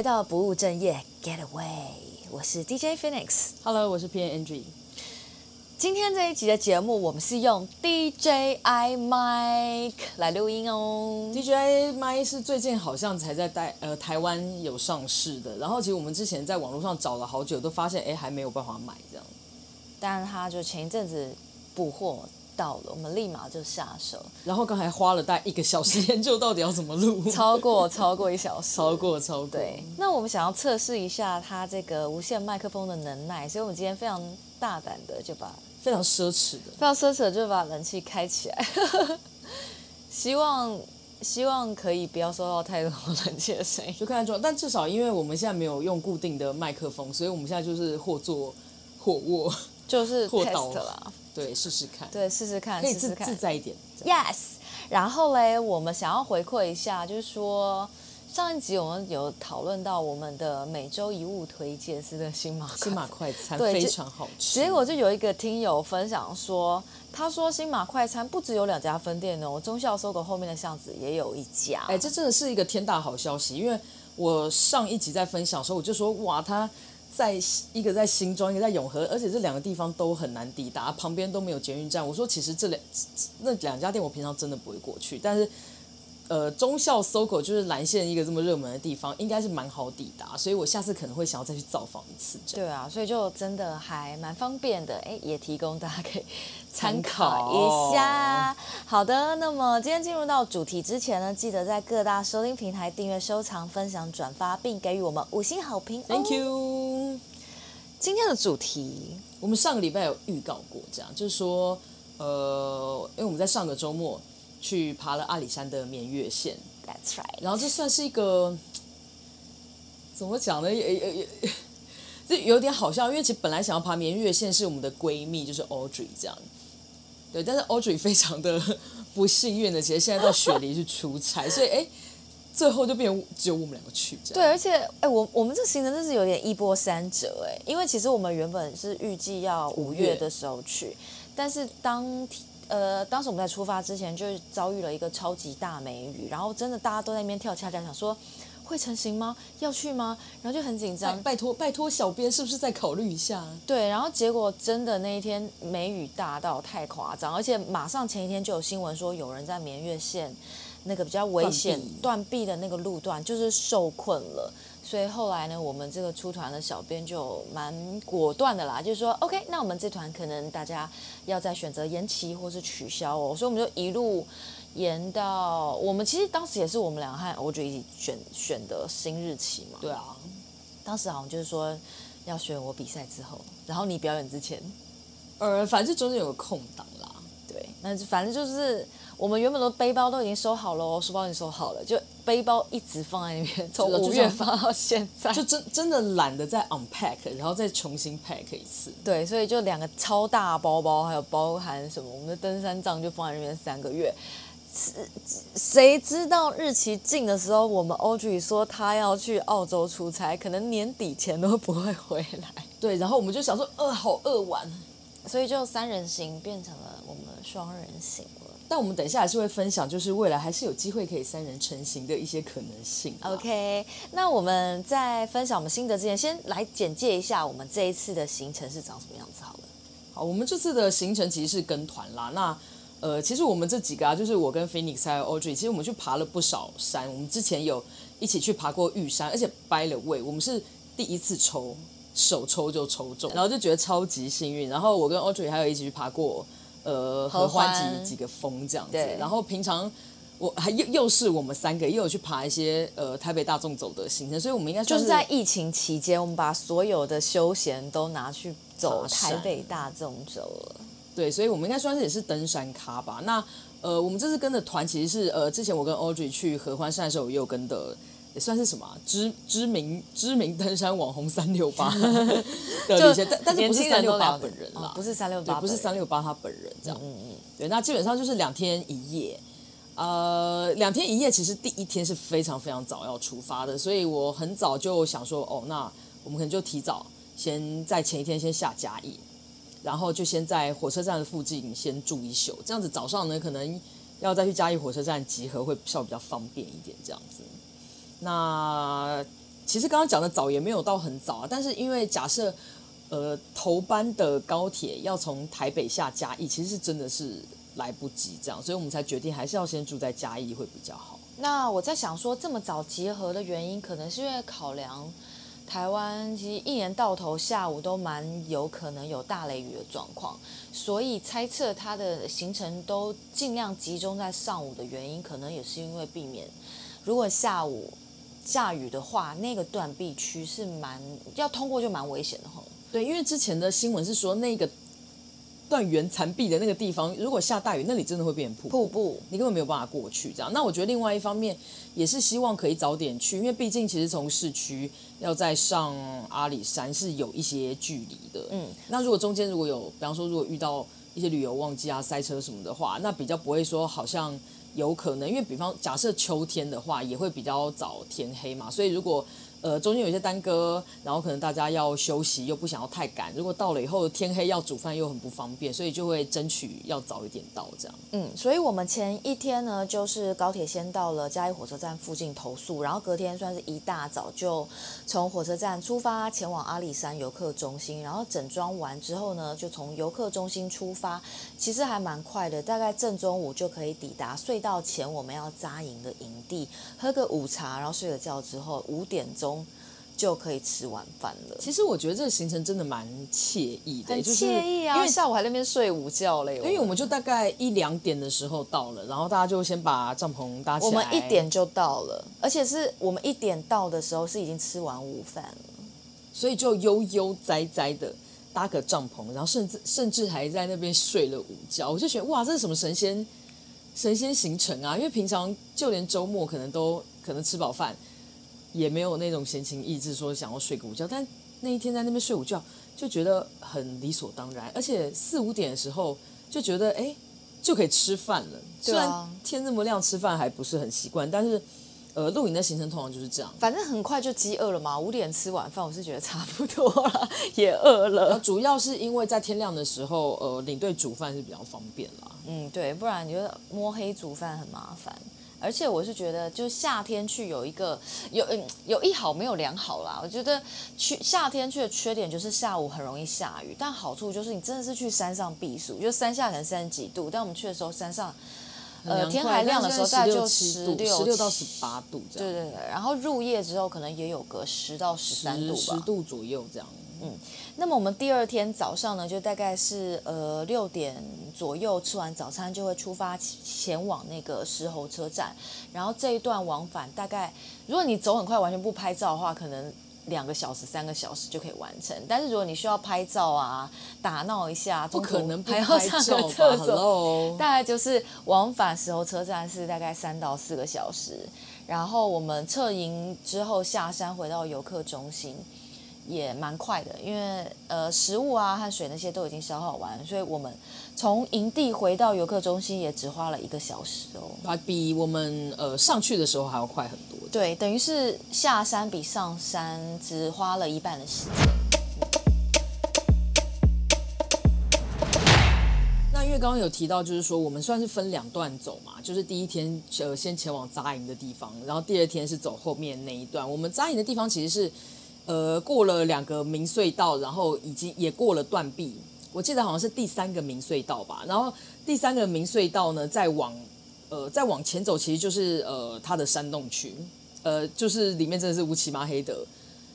回到不务正业，Getaway，我是 DJ Phoenix，Hello，我是 PM Angie。今天这一集的节目，我们是用 DJI Mic 来录音哦。DJI Mic 是最近好像才在台呃台湾有上市的，然后其实我们之前在网络上找了好久，都发现哎还没有办法买这样。但他就前一阵子补货。到了，我们立马就下手。然后刚才花了大概一个小时研究到底要怎么录，超过超过一小时，超过超过。对，那我们想要测试一下它这个无线麦克风的能耐，所以我们今天非常大胆的就把非常奢侈的非常奢侈的就把冷气开起来，希望希望可以不要收到太多冷气的声音，就看得出。但至少因为我们现在没有用固定的麦克风，所以我们现在就是或坐或卧，就是 test 啦。对，试试看。对，试试看，可以自试试看自在一点。Yes。然后嘞，我们想要回馈一下，就是说上一集我们有讨论到我们的每周一物推荐是的新马 新马快餐，非常好吃。结果就有一个听友分享说，他说新马快餐不只有两家分店哦，中孝 SOGO 后面的巷子也有一家。哎，这真的是一个天大好消息，因为我上一集在分享的时候，我就说哇，他。在一个在新庄，一个在永和，而且这两个地方都很难抵达，旁边都没有捷运站。我说，其实这两那两家店，我平常真的不会过去，但是。呃，忠孝 SOGO 就是蓝线一个这么热门的地方，应该是蛮好抵达，所以我下次可能会想要再去造访一次。对啊，所以就真的还蛮方便的，哎，也提供大家可以参考一下。好的，那么今天进入到主题之前呢，记得在各大收听平台订阅、收藏、分享、转发，并给予我们五星好评。Thank you。今天的主题，我们上个礼拜有预告过，这样就是说，呃，因为我们在上个周末。去爬了阿里山的绵月线，That's right。然后这算是一个 怎么讲呢？也也也，这有点好笑，因为其实本来想要爬绵月线是我们的闺蜜，就是 Audrey 这样。对，但是 Audrey 非常的不幸运的，其实现在到雪梨去出差，所以哎，最后就变成只有我们两个去这样。对，而且哎，我我们这行程真是有点一波三折哎，因为其实我们原本是预计要五月的时候去，但是当呃，当时我们在出发之前就遭遇了一个超级大梅雨，然后真的大家都在那边跳恰恰，想说会成型吗？要去吗？然后就很紧张。拜托拜托，小编是不是再考虑一下？对，然后结果真的那一天梅雨大到太夸张，而且马上前一天就有新闻说有人在眠月线那个比较危险断臂的那个路段就是受困了。所以后来呢，我们这个出团的小编就蛮果断的啦，就是说，OK，那我们这团可能大家要再选择延期或是取消哦。所以我们就一路延到我们其实当时也是我们两个和欧爵一起选选的新日期嘛。对啊，当时好像就是说要选我比赛之后，然后你表演之前，呃，反正中间有个空档啦。对，那反正就是。我们原本的背包都已经收好了，书包已经收好了，就背包一直放在那边，从五月放到现在，就真真的懒得再 unpack，然后再重新 pack 一次。对，所以就两个超大包包，还有包含什么，我们的登山杖就放在那边三个月。谁知道日期近的时候，我们 Audrey 说他要去澳洲出差，可能年底前都不会回来。对，然后我们就想说，呃，好饿完，所以就三人行变成了我们双人行。但我们等一下还是会分享，就是未来还是有机会可以三人成行的一些可能性。OK，那我们在分享我们心得之前，先来简介一下我们这一次的行程是长什么样子好了。好，我们这次的行程其实是跟团啦。那呃，其实我们这几个啊，就是我跟 Phoenix 还有 Audrey，其实我们去爬了不少山。我们之前有一起去爬过玉山，而且 by the way，我们是第一次抽，手抽就抽中，然后就觉得超级幸运。然后我跟 Audrey 还有一起去爬过。呃，合欢几几个峰这样子，然后平常我还又又是我们三个又有去爬一些呃台北大众走的行程，所以我们应该就是在疫情期间，我们把所有的休闲都拿去走台北大众走了。对，所以我们应该算是也是登山咖吧。那呃，我们这次跟的团其实是呃，之前我跟 Audrey 去合欢山的时候，也有跟的。也算是什么、啊、知知名知名登山网红三六八 的一些，但但是不是三六八本人啦，不是三六八，不是三六八他本人这样。嗯嗯，对，那基本上就是两天一夜。呃，两天一夜，其实第一天是非常非常早要出发的，所以我很早就想说，哦，那我们可能就提早先在前一天先下嘉义，然后就先在火车站的附近先住一宿，这样子早上呢可能要再去嘉义火车站集合会稍微比较方便一点，这样子。那其实刚刚讲的早也没有到很早啊，但是因为假设呃头班的高铁要从台北下嘉义，其实是真的是来不及这样，所以我们才决定还是要先住在嘉义会比较好。那我在想说，这么早集合的原因，可能是因为考量台湾其实一年到头下午都蛮有可能有大雷雨的状况，所以猜测它的行程都尽量集中在上午的原因，可能也是因为避免如果下午下雨的话，那个断壁区是蛮要通过就蛮危险的吼。对，因为之前的新闻是说那个。断垣残壁的那个地方，如果下大雨，那里真的会变成瀑布，瀑布，你根本没有办法过去。这样，那我觉得另外一方面也是希望可以早点去，因为毕竟其实从市区要再上阿里山是有一些距离的。嗯，那如果中间如果有，比方说如果遇到一些旅游旺季啊、塞车什么的话，那比较不会说好像有可能，因为比方假设秋天的话，也会比较早天黑嘛，所以如果。呃，中间有一些耽搁，然后可能大家要休息，又不想要太赶。如果到了以后天黑要煮饭又很不方便，所以就会争取要早一点到这样。嗯，所以我们前一天呢，就是高铁先到了嘉义火车站附近投宿，然后隔天算是一大早就从火车站出发前往阿里山游客中心，然后整装完之后呢，就从游客中心出发，其实还蛮快的，大概正中午就可以抵达隧道前我们要扎营的营地，喝个午茶，然后睡个觉之后五点钟。就可以吃晚饭了。其实我觉得这个行程真的蛮惬意的，很惬意啊！因为下午还在那边睡午觉嘞。因为我们就大概一两点的时候到了，然后大家就先把帐篷搭起来。我们一点就到了，而且是我们一点到的时候是已经吃完午饭了，所以就悠悠哉哉的搭个帐篷，然后甚至甚至还在那边睡了午觉。我就觉得哇，这是什么神仙神仙行程啊！因为平常就连周末可能都可能吃饱饭。也没有那种闲情逸致说想要睡个午觉，但那一天在那边睡午觉就觉得很理所当然，而且四五点的时候就觉得哎就可以吃饭了。虽然天这么亮，吃饭还不是很习惯，但是呃露营的行程通常就是这样，反正很快就饥饿了嘛。五点吃晚饭，我是觉得差不多了，也饿了。主要是因为在天亮的时候，呃领队煮饭是比较方便啦。嗯，对，不然你觉得摸黑煮饭很麻烦。而且我是觉得，就夏天去有一个有嗯有一好没有两好啦。我觉得去夏天去的缺点就是下午很容易下雨，但好处就是你真的是去山上避暑，就山下可能三十几度，但我们去的时候山上呃天还亮的时候大概就十六十六到十八度这样。对对对，然后入夜之后可能也有个十到十三度吧，十度左右这样。嗯，那么我们第二天早上呢，就大概是呃六点左右吃完早餐，就会出发前往那个石猴车站。然后这一段往返大概，如果你走很快，完全不拍照的话，可能两个小时、三个小时就可以完成。但是如果你需要拍照啊、打闹一下，不可能不还要上个厕所，Hello? 大概就是往返石猴车站是大概三到四个小时。然后我们撤营之后下山回到游客中心。也蛮快的，因为呃食物啊和水那些都已经消耗完，所以我们从营地回到游客中心也只花了一个小时哦，啊，比我们呃上去的时候还要快很多。对，等于是下山比上山只花了一半的时间。那因为刚刚有提到，就是说我们算是分两段走嘛，就是第一天呃先前往扎营的地方，然后第二天是走后面那一段。我们扎营的地方其实是。呃，过了两个明隧道，然后已经也过了断壁，我记得好像是第三个明隧道吧。然后第三个明隧道呢，再往呃再往前走，其实就是呃它的山洞区，呃就是里面真的是乌漆嘛黑的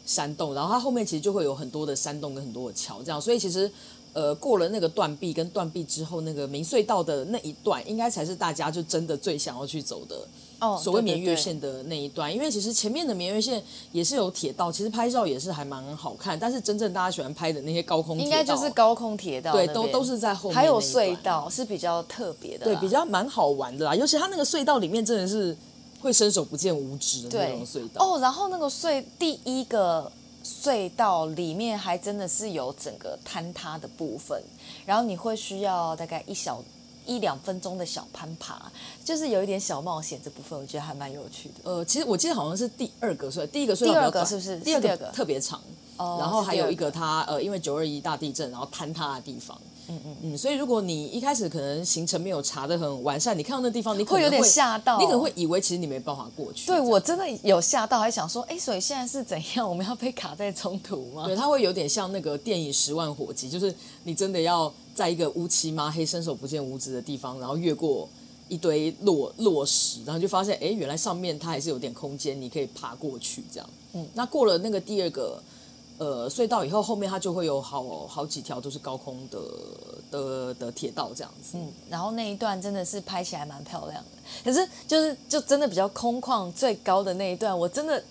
山洞。然后它后面其实就会有很多的山洞跟很多的桥，这样。所以其实呃过了那个断壁跟断壁之后，那个明隧道的那一段，应该才是大家就真的最想要去走的。哦，所谓绵月线的那一段，因为其实前面的绵月线也是有铁道，其实拍照也是还蛮好看。但是真正大家喜欢拍的那些高空铁道，应该就是高空铁道，对，都都是在后面。还有隧道是比较特别的，对，比较蛮好玩的啦。尤其它那个隧道里面真的是会伸手不见五指的那种隧道。哦，然后那个隧第一个隧道里面还真的是有整个坍塌的部分，然后你会需要大概一小。一两分钟的小攀爬，就是有一点小冒险，这部分我觉得还蛮有趣的。呃，其实我记得好像是第二个所以，第一个隧道第二个是不是？第二个特别长，哦，然后还有一个它呃，因为九二一大地震然后坍塌的地方，嗯嗯嗯。所以如果你一开始可能行程没有查的很完善，你看到那地方，你可能有点吓到，你可能会以为其实你没办法过去。对，我真的有吓到，还想说，哎，所以现在是怎样？我们要被卡在中途吗？对，它会有点像那个电影《十万火急》，就是你真的要在一个乌漆嘛黑、伸手不见五指的地方，然后越过。一堆落落石，然后就发现，哎，原来上面它还是有点空间，你可以爬过去这样。嗯，那过了那个第二个呃隧道以后，后面它就会有好好几条都是高空的的的铁道这样子。嗯，然后那一段真的是拍起来蛮漂亮的，可是就是就真的比较空旷，最高的那一段，我真的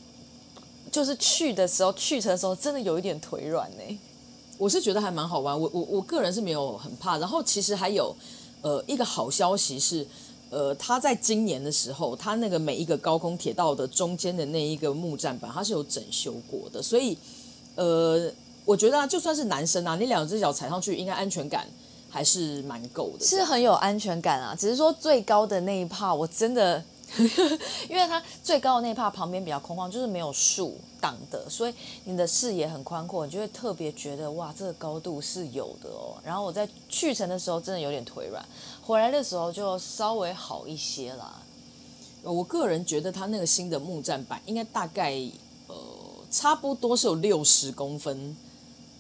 就是去的时候去程的时候，真的有一点腿软呢。我是觉得还蛮好玩，我我我个人是没有很怕。然后其实还有呃一个好消息是。呃，他在今年的时候，他那个每一个高空铁道的中间的那一个木栈板，它是有整修过的，所以，呃，我觉得啊，就算是男生啊，你两只脚踩上去，应该安全感还是蛮够的，是很有安全感啊。只是说最高的那一帕，我真的。因为它最高的那一帕旁边比较空旷，就是没有树挡的，所以你的视野很宽阔，你就会特别觉得哇，这个高度是有的哦。然后我在去程的时候真的有点腿软，回来的时候就稍微好一些啦。我个人觉得它那个新的木栈板应该大概呃差不多是有六十公分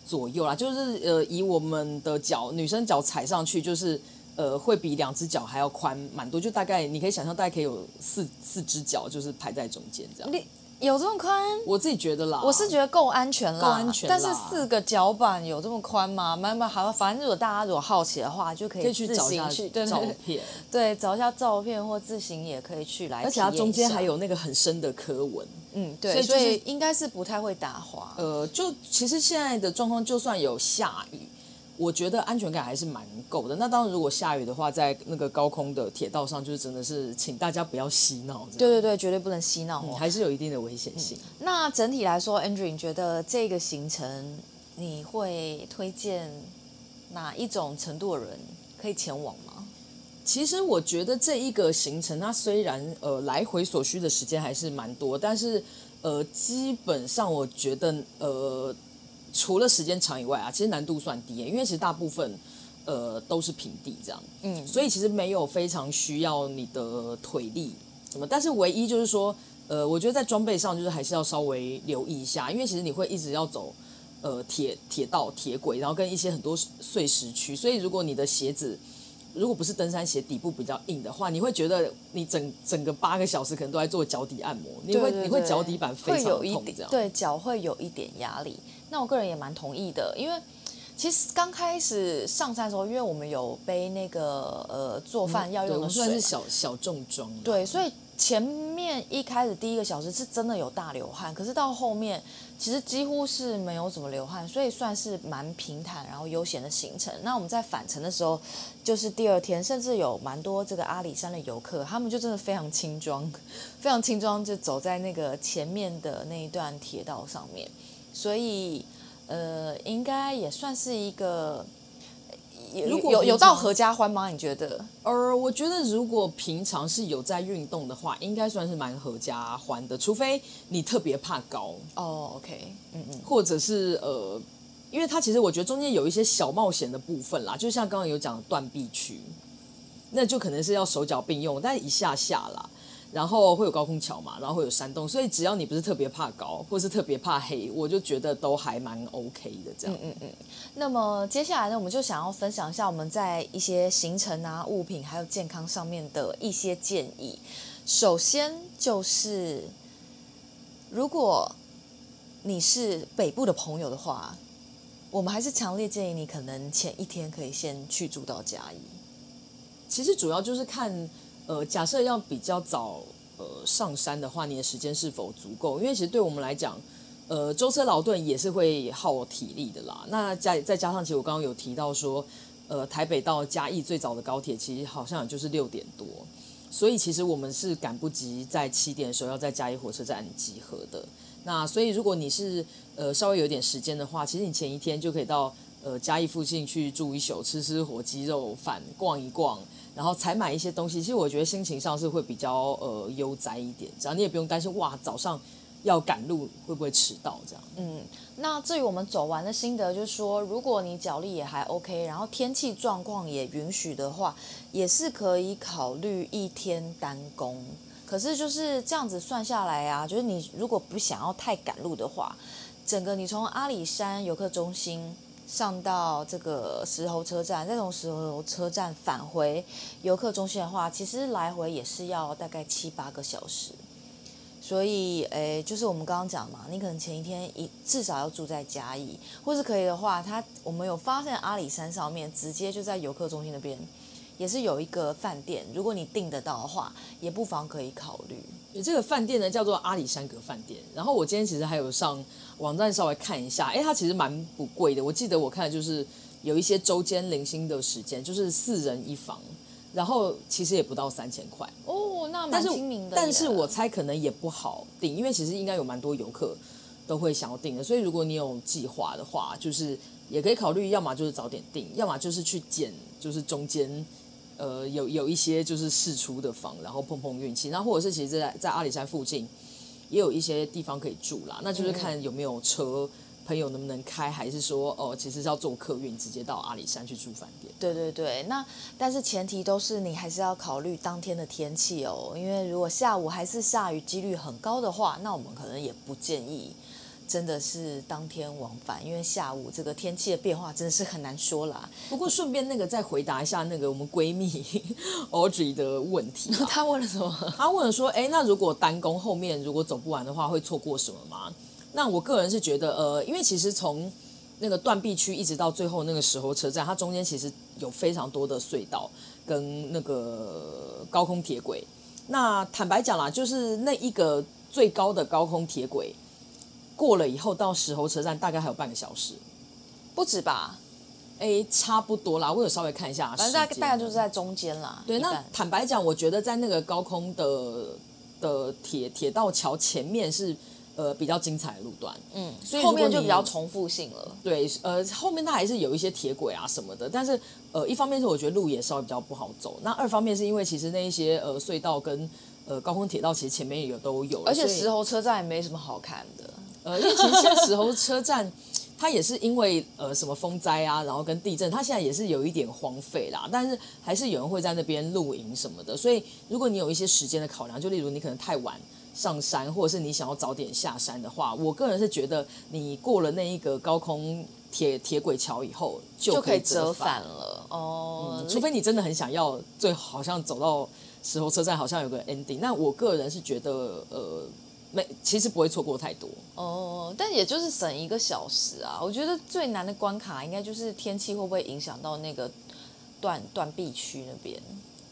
左右啦，就是呃以我们的脚女生脚踩上去就是。呃，会比两只脚还要宽蛮多，就大概你可以想象，大概可以有四四只脚，就是排在中间这样。你有这么宽？我自己觉得啦，我是觉得够安全啦，够安全。但是四个脚板有这么宽吗？蛮蛮好，反正如果大家如果好奇的话，就可以去找一下照片，对，找一下照片或自行也可以去来。而且它中间还有那个很深的刻纹，嗯，对，所以，就是，所以应该是不太会打滑。呃，就其实现在的状况，就算有下雨。我觉得安全感还是蛮够的。那当然，如果下雨的话，在那个高空的铁道上，就是真的是请大家不要嬉闹。对对对，绝对不能嬉闹，还是有一定的危险性。嗯。那整体来说，Andrew，你觉得这个行程你会推荐哪一种程度的人可以前往吗？其实我觉得这一个行程，它虽然呃来回所需的时间还是蛮多，但是呃基本上我觉得呃。除了时间长以外啊，其实难度算低，因为其实大部分呃都是平地这样，嗯，所以其实没有非常需要你的腿力什么，但是唯一就是说，呃，我觉得在装备上就是还是要稍微留意一下，因为其实你会一直要走呃铁铁道铁轨，然后跟一些很多碎石区，所以如果你的鞋子如果不是登山鞋底部比较硬的话，你会觉得你整整个八个小时可能都在做脚底按摩，你会你会脚底板非常痛这样，对，脚会有一点压力。那我个人也蛮同意的，因为其实刚开始上山的时候，因为我们有背那个呃做饭要用的水，算是小小重装。对，所以前面一开始第一个小时是真的有大流汗，可是到后面其实几乎是没有怎么流汗，所以算是蛮平坦然后悠闲的行程。那我们在返程的时候，就是第二天，甚至有蛮多这个阿里山的游客，他们就真的非常轻装，非常轻装，就走在那个前面的那一段铁道上面。所以，呃，应该也算是一个，如果有有到合家欢吗？你觉得？呃，我觉得如果平常是有在运动的话，应该算是蛮合家欢的，除非你特别怕高哦。Oh, OK，嗯嗯，或者是呃，因为它其实我觉得中间有一些小冒险的部分啦，就像刚刚有讲的断臂区，那就可能是要手脚并用，但一下下啦。然后会有高空桥嘛，然后会有山洞，所以只要你不是特别怕高，或是特别怕黑，我就觉得都还蛮 OK 的这样。嗯嗯嗯。那么接下来呢，我们就想要分享一下我们在一些行程啊、物品还有健康上面的一些建议。首先就是，如果你是北部的朋友的话，我们还是强烈建议你可能前一天可以先去住到嘉义。其实主要就是看。呃，假设要比较早呃上山的话，你的时间是否足够？因为其实对我们来讲，呃，舟车劳顿也是会耗体力的啦。那再再加上，其实我刚刚有提到说，呃，台北到嘉义最早的高铁其实好像也就是六点多，所以其实我们是赶不及在七点的时候要在嘉义火车站集合的。那所以如果你是呃稍微有点时间的话，其实你前一天就可以到呃嘉义附近去住一宿，吃吃火鸡肉饭，逛一逛。然后采买一些东西，其实我觉得心情上是会比较呃悠哉一点，这样你也不用担心哇，早上要赶路会不会迟到这样。嗯，那至于我们走完的心得，就是说，如果你脚力也还 OK，然后天气状况也允许的话，也是可以考虑一天单工。可是就是这样子算下来啊，就是你如果不想要太赶路的话，整个你从阿里山游客中心上到这个石头车站，再从石头车站返回游客中心的话，其实来回也是要大概七八个小时。所以，诶，就是我们刚刚讲嘛，你可能前一天一至少要住在嘉义，或是可以的话，他我们有发现阿里山上面直接就在游客中心那边。也是有一个饭店，如果你订得到的话，也不妨可以考虑。这个饭店呢叫做阿里山阁饭店。然后我今天其实还有上网站稍微看一下，哎，它其实蛮不贵的。我记得我看的就是有一些周间零星的时间，就是四人一房，然后其实也不到三千块哦，那蛮亲民的。但是我猜可能也不好订，因为其实应该有蛮多游客都会想要订的。所以如果你有计划的话，就是也可以考虑，要么就是早点订，要么就是去捡，就是中间。呃，有有一些就是试出的房，然后碰碰运气，然后或者是其实在在阿里山附近也有一些地方可以住啦，那就是看有没有车，嗯、朋友能不能开，还是说哦，其实是要坐客运直接到阿里山去住饭店。对对对，那但是前提都是你还是要考虑当天的天气哦，因为如果下午还是下雨几率很高的话，那我们可能也不建议。真的是当天往返，因为下午这个天气的变化真的是很难说啦。不过顺便那个再回答一下那个我们闺蜜 Audrey 的问题，她问了什么？她问了说，哎，那如果单攻后面如果走不完的话，会错过什么吗？那我个人是觉得，呃，因为其实从那个断臂区一直到最后那个时候车站，它中间其实有非常多的隧道跟那个高空铁轨。那坦白讲啦，就是那一个最高的高空铁轨。过了以后到石猴车站大概还有半个小时，不止吧？哎，差不多啦。我有稍微看一下，反正大概大概就是在中间啦。对，那坦白讲，我觉得在那个高空的的铁铁道桥前面是呃比较精彩的路段，嗯，所以后面就比较重复性了。对，呃，后面它还是有一些铁轨啊什么的，但是呃，一方面是我觉得路也稍微比较不好走，那二方面是因为其实那一些呃隧道跟呃高空铁道其实前面也有都有，而且石猴车站也没什么好看的。呃，因为其实现在石猴车站，它也是因为呃什么风灾啊，然后跟地震，它现在也是有一点荒废啦。但是还是有人会在那边露营什么的。所以如果你有一些时间的考量，就例如你可能太晚上山，或者是你想要早点下山的话，我个人是觉得你过了那一个高空铁铁轨桥以后，就可以折返了哦、嗯。除非你真的很想要，最好像走到石头车站好像有个 ending。那我个人是觉得呃。没，其实不会错过太多哦，但也就是省一个小时啊。我觉得最难的关卡应该就是天气会不会影响到那个断断壁区那边。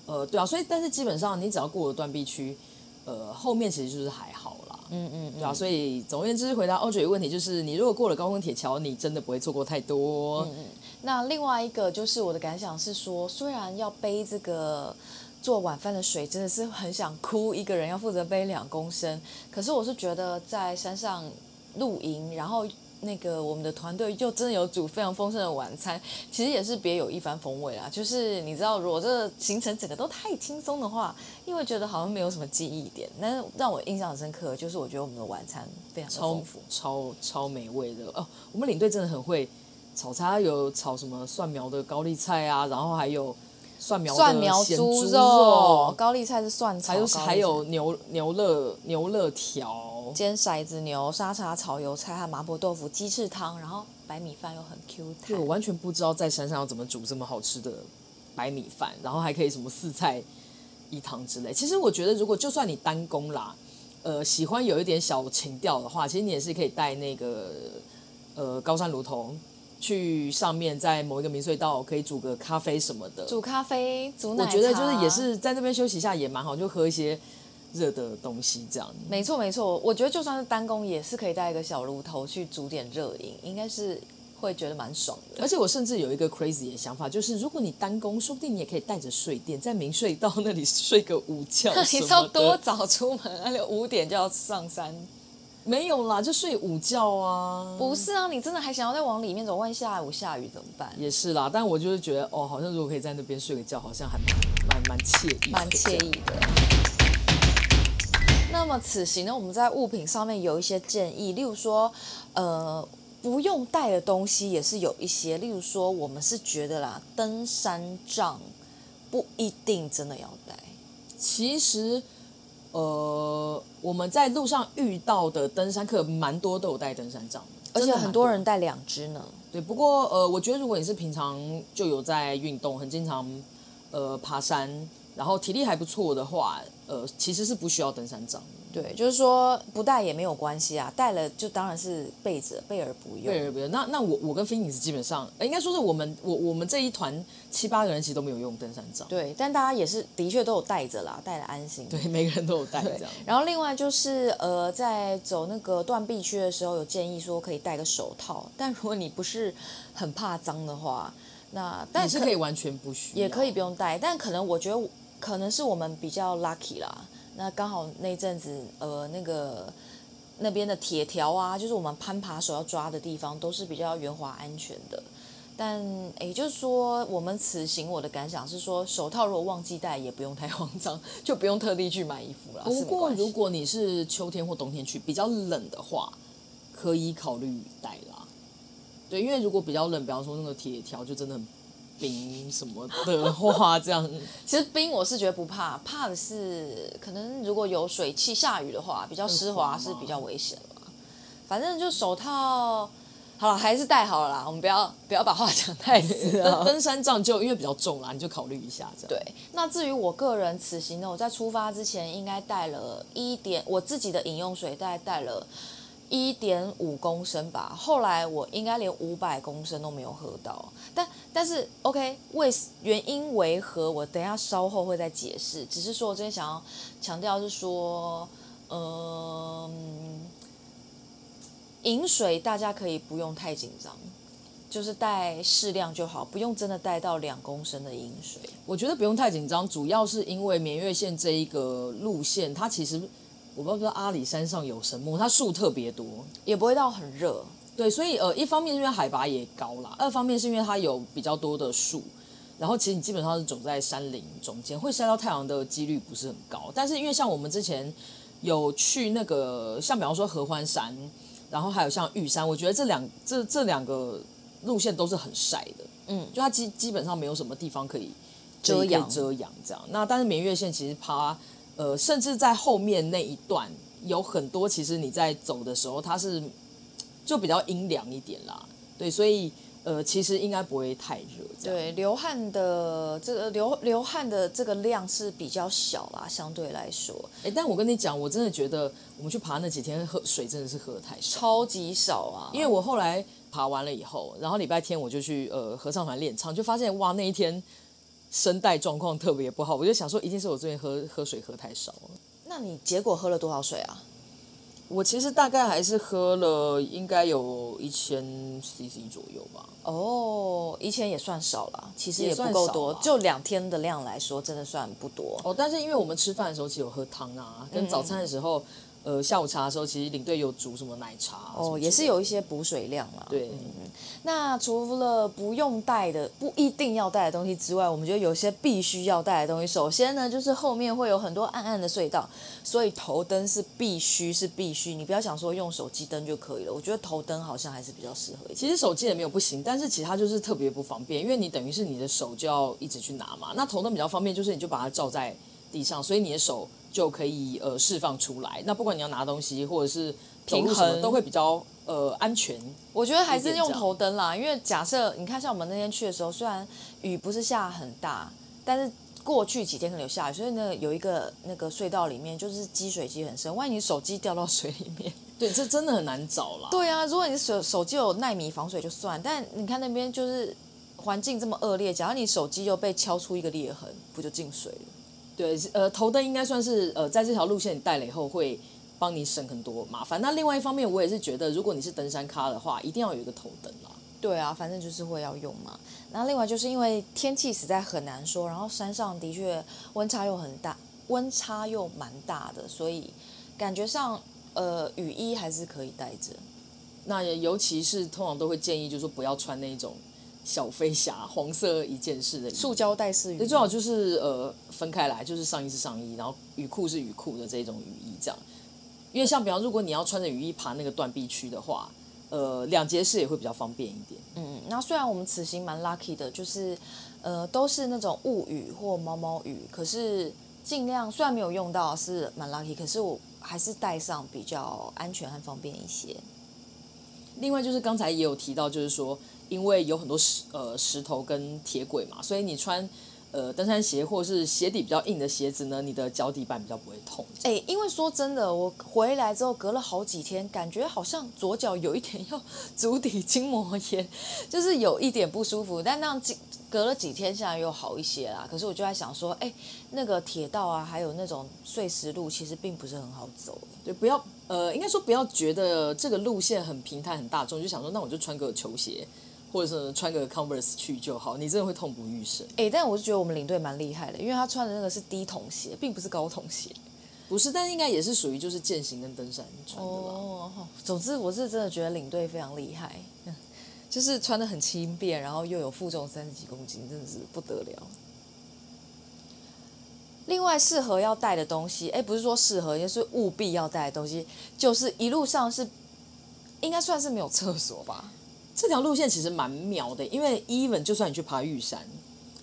呃，对啊，所以但是基本上你只要过了断壁区，呃，后面其实就是还好啦。嗯嗯，对啊，所以总而言之，回答 Audrey 的问题就是，你如果过了高空铁桥，你真的不会错过太多。嗯嗯。那另外一个就是我的感想是说，虽然要背这个。做晚饭的水真的是很想哭，一个人要负责背两公升。可是我是觉得在山上露营，然后那个我们的团队又真的有煮非常丰盛的晚餐，其实也是别有一番风味啦。就是你知道，如果这个行程整个都太轻松的话，因为觉得好像没有什么记忆点。但是让我印象很深刻，就是我觉得我们的晚餐非常的丰富，超超，超美味的哦。我们领队真的很会炒菜，有炒什么蒜苗的高丽菜啊，然后还有。蒜苗，蒜苗猪肉，肉，高丽菜是蒜炒，还有还有牛牛肋牛肋条，煎骰子牛，沙茶炒油菜和麻婆豆腐，鸡翅汤，然后白米饭又很 Q 弹。对，我完全不知道在山上要怎么煮这么好吃的白米饭，然后还可以什么四菜一汤之类。其实我觉得，如果就算你单工啦，呃，喜欢有一点小情调的话，其实你也是可以带那个呃高山炉头。去上面，在某一个明隧道可以煮个咖啡什么的，煮咖啡、煮奶茶，我觉得就是也是在那边休息一下也蛮好，就喝一些热的东西这样。没错没错，我觉得就算是单工也是可以带一个小炉头去煮点热饮，应该是会觉得蛮爽的。而且我甚至有一个 crazy 的想法，就是如果你单工，说不定你也可以带着睡垫在明隧道那里睡个午觉。你知道多早出门？而且五点就要上山。没有啦，就睡午觉啊。不是啊，你真的还想要再往里面走？万一下午下雨怎么办？也是啦，但我就是觉得，哦，好像如果可以在那边睡个觉，好像还蛮蛮蛮惬意，蛮惬意的。那么此行呢，我们在物品上面有一些建议，例如说，呃，不用带的东西也是有一些，例如说，我们是觉得啦，登山杖不一定真的要带。其实，呃，我们在路上遇到的登山客蛮多都有带登山杖，而且很多人带两只呢。对，不过呃，我觉得如果你是平常就有在运动，很经常呃爬山，然后体力还不错的话，呃，其实是不需要登山杖。对，就是说不带也没有关系啊，带了就当然是备着，备而不用。备而不用。那那我我跟菲尼斯基本上，应该说是我们我我们这一团七八个人其实都没有用登山杖。对，但大家也是的确都有带着啦，带的安心。对，每个人都有带这样。然后另外就是呃，在走那个断臂区的时候，有建议说可以戴个手套，但如果你不是很怕脏的话，那但是可以完全不需要，也可以不用戴。但可能我觉得可能是我们比较 lucky 啦。那刚好那阵子，呃，那个那边的铁条啊，就是我们攀爬手要抓的地方，都是比较圆滑安全的。但也就是说，我们此行我的感想是说，手套如果忘记带，也不用太慌张，就不用特地去买衣服了。不过如果你是秋天或冬天去，比较冷的话，可以考虑带啦。对，因为如果比较冷，比方说那个铁条，就真的很。冰什么的话，这样 其实冰我是觉得不怕，怕的是可能如果有水汽、下雨的话，比较湿滑是比较危险嘛。反正就手套好了，还是戴好了啦。我们不要不要把话讲太死 了。登山杖就因为比较重啦，你就考虑一下这样。对，那至于我个人此行呢，我在出发之前应该带了一点我自己的饮用水，大概带了一点五公升吧。后来我应该连五百公升都没有喝到，但。但是，OK，为原因为何？我等下稍后会再解释。只是说我这边想要强调是说，嗯、饮水大家可以不用太紧张，就是带适量就好，不用真的带到两公升的饮水。我觉得不用太紧张，主要是因为眠月线这一个路线，它其实我不知道阿里山上有什么，它树特别多，也不会到很热。对，所以呃，一方面是因为海拔也高啦，二方面是因为它有比较多的树，然后其实你基本上是走在山林中间，会晒到太阳的几率不是很高。但是因为像我们之前有去那个，像比方说合欢山，然后还有像玉山，我觉得这两这这两个路线都是很晒的，嗯，就它基基本上没有什么地方可以遮阳遮阳这样。那但是明月线其实它呃，甚至在后面那一段有很多，其实你在走的时候它是。就比较阴凉一点啦，对，所以呃，其实应该不会太热。对，流汗的这个流流汗的这个量是比较小啦，相对来说。哎，但我跟你讲，我真的觉得我们去爬那几天喝水真的是喝得太少，超级少啊。因为我后来爬完了以后，然后礼拜天我就去呃合唱团练唱，就发现哇，那一天声带状况特别不好，我就想说，一定是我最近喝喝水喝太少了。那你结果喝了多少水啊？我其实大概还是喝了，应该有一千 CC 左右吧。哦，一千也算少了，其实也不够多，就两天的量来说，真的算不多。哦，但是因为我们吃饭的时候其实有喝汤啊，跟早餐的时候。嗯呃，下午茶的时候，其实领队有煮什么奶茶哦，也是有一些补水量啦。对，嗯，那除了不用带的、不一定要带的东西之外，我们觉得有些必须要带的东西。首先呢，就是后面会有很多暗暗的隧道，所以头灯是必须是必须。你不要想说用手机灯就可以了，我觉得头灯好像还是比较适合一点。其实手机也没有不行，但是其他就是特别不方便，因为你等于是你的手就要一直去拿嘛。那头灯比较方便，就是你就把它照在地上，所以你的手。就可以呃释放出来。那不管你要拿东西或者是平衡，都会比较呃安全。我觉得还是用头灯啦，因为假设你看像我们那天去的时候，虽然雨不是下很大，但是过去几天可能有下雨，所以呢有一个那个隧道里面就是积水积很深，万一你手机掉到水里面，对，这真的很难找啦。对啊，如果你手手机有耐米防水就算，但你看那边就是环境这么恶劣，假如你手机又被敲出一个裂痕，不就进水了？对，呃，头灯应该算是呃，在这条路线你带了以后会帮你省很多麻烦。那另外一方面，我也是觉得，如果你是登山咖的话，一定要有一个头灯啦。对啊，反正就是会要用嘛。那另外就是因为天气实在很难说，然后山上的确温差又很大，温差又蛮大的，所以感觉上呃雨衣还是可以带着。那也尤其是通常都会建议，就是说不要穿那种小飞侠，黄色一件式的塑胶袋式雨衣，最好就是呃分开来，就是上衣是上衣，然后雨裤是雨裤的这种雨衣这样。因为像比方，如果你要穿着雨衣爬那个断壁区的话，呃，两节式也会比较方便一点。嗯，那虽然我们此行蛮 lucky 的，就是呃都是那种雾雨或毛毛雨，可是尽量虽然没有用到是蛮 lucky，可是我还是带上比较安全和方便一些。另外就是刚才也有提到，就是说。因为有很多石呃石头跟铁轨嘛，所以你穿呃登山鞋或者是鞋底比较硬的鞋子呢，你的脚底板比较不会痛。哎，因为说真的，我回来之后隔了好几天，感觉好像左脚有一点要 足底筋膜炎，就是有一点不舒服。但那样几隔了几天下来又好一些啦。可是我就在想说，哎，那个铁道啊，还有那种碎石路，其实并不是很好走。对，不要呃，应该说不要觉得这个路线很平坦很大众，就想说那我就穿个球鞋。或者是穿个 Converse 去就好，你真的会痛不欲生。哎、欸，但我是觉得我们领队蛮厉害的，因为他穿的那个是低筒鞋，并不是高筒鞋。不是，但是应该也是属于就是健行跟登山穿的吧。哦，总之我是真的觉得领队非常厉害，就是穿的很轻便，然后又有负重三十几公斤，真的是不得了。另外适合要带的东西，哎、欸，不是说适合，就是务必要带的东西，就是一路上是应该算是没有厕所吧。这条路线其实蛮妙的，因为 even 就算你去爬玉山，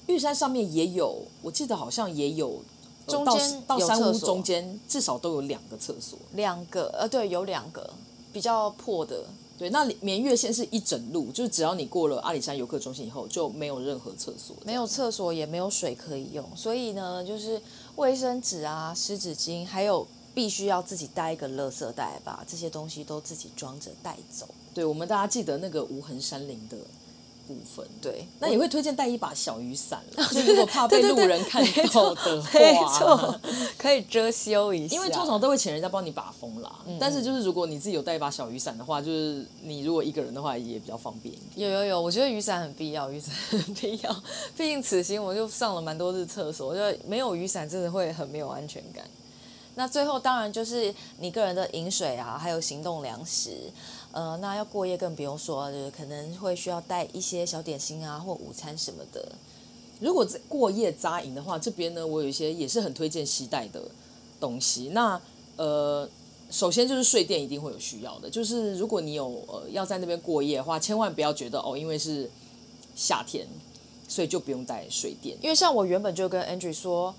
玉山上面也有，我记得好像也有，中间到山屋中间至少都有两个厕所，两个呃对，有两个比较破的，对。那绵月线是一整路，就是只要你过了阿里山游客中心以后，就没有任何厕所，没有厕所也没有水可以用，所以呢，就是卫生纸啊、湿纸巾，还有必须要自己带一个垃圾袋，把这些东西都自己装着带走。对，我们大家记得那个无痕山林的部分，对，那也会推荐带一把小雨伞，就如果怕被路人看到的话，没错，可以遮羞一下。因为通常都会请人家帮你把风啦，嗯、但是就是如果你自己有带一把小雨伞的话，就是你如果一个人的话也比较方便。有有有，我觉得雨伞很必要，雨伞很必要。毕竟此行我就上了蛮多次厕所，我觉得没有雨伞真的会很没有安全感。那最后当然就是你个人的饮水啊，还有行动粮食。呃，那要过夜更不用说，可能会需要带一些小点心啊，或午餐什么的。如果过夜扎营的话，这边呢，我有一些也是很推荐携带的东西。那呃，首先就是睡垫一定会有需要的，就是如果你有呃要在那边过夜的话，千万不要觉得哦，因为是夏天，所以就不用带睡垫。因为像我原本就跟 Andrew 说，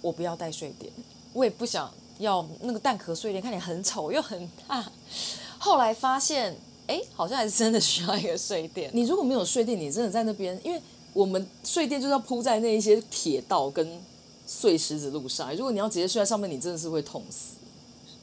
我不要带睡垫，我也不想要那个蛋壳睡垫，看起来很丑又很大。后来发现，哎，好像还是真的需要一个睡垫。你如果没有睡垫，你真的在那边，因为我们睡垫就是要铺在那一些铁道跟碎石子路上。如果你要直接睡在上面，你真的是会痛死。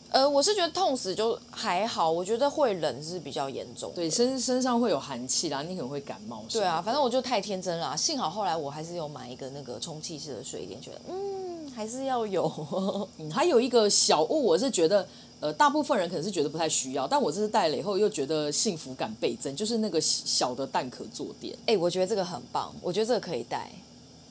呃，我是觉得痛死就还好，我觉得会冷是比较严重。对，身身上会有寒气啦，你可能会感冒。对啊，反正我就太天真了。幸好后来我还是有买一个那个充气式的睡垫，觉得嗯还是要有。嗯，还有一个小物，我是觉得。呃，大部分人可能是觉得不太需要，但我这次带了以后又觉得幸福感倍增，就是那个小的蛋壳坐垫。哎、欸，我觉得这个很棒，我觉得这个可以带。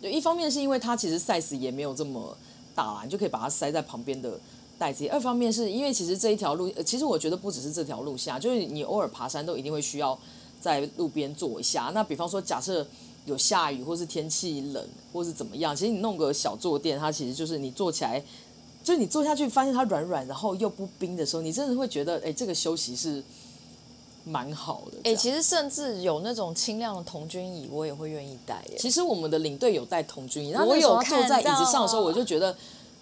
对，一方面是因为它其实 size 也没有这么大啦，你就可以把它塞在旁边的袋子。二方面是因为其实这一条路，呃，其实我觉得不只是这条路下，就是你偶尔爬山都一定会需要在路边坐一下。那比方说，假设有下雨或是天气冷或是怎么样，其实你弄个小坐垫，它其实就是你坐起来。就是你坐下去发现它软软，然后又不冰的时候，你真的会觉得，哎，这个休息是蛮好的。哎，其实甚至有那种轻量的童军椅，我也会愿意带。其实我们的领队有带童军椅，然后我有坐在椅子上的时候，我就觉得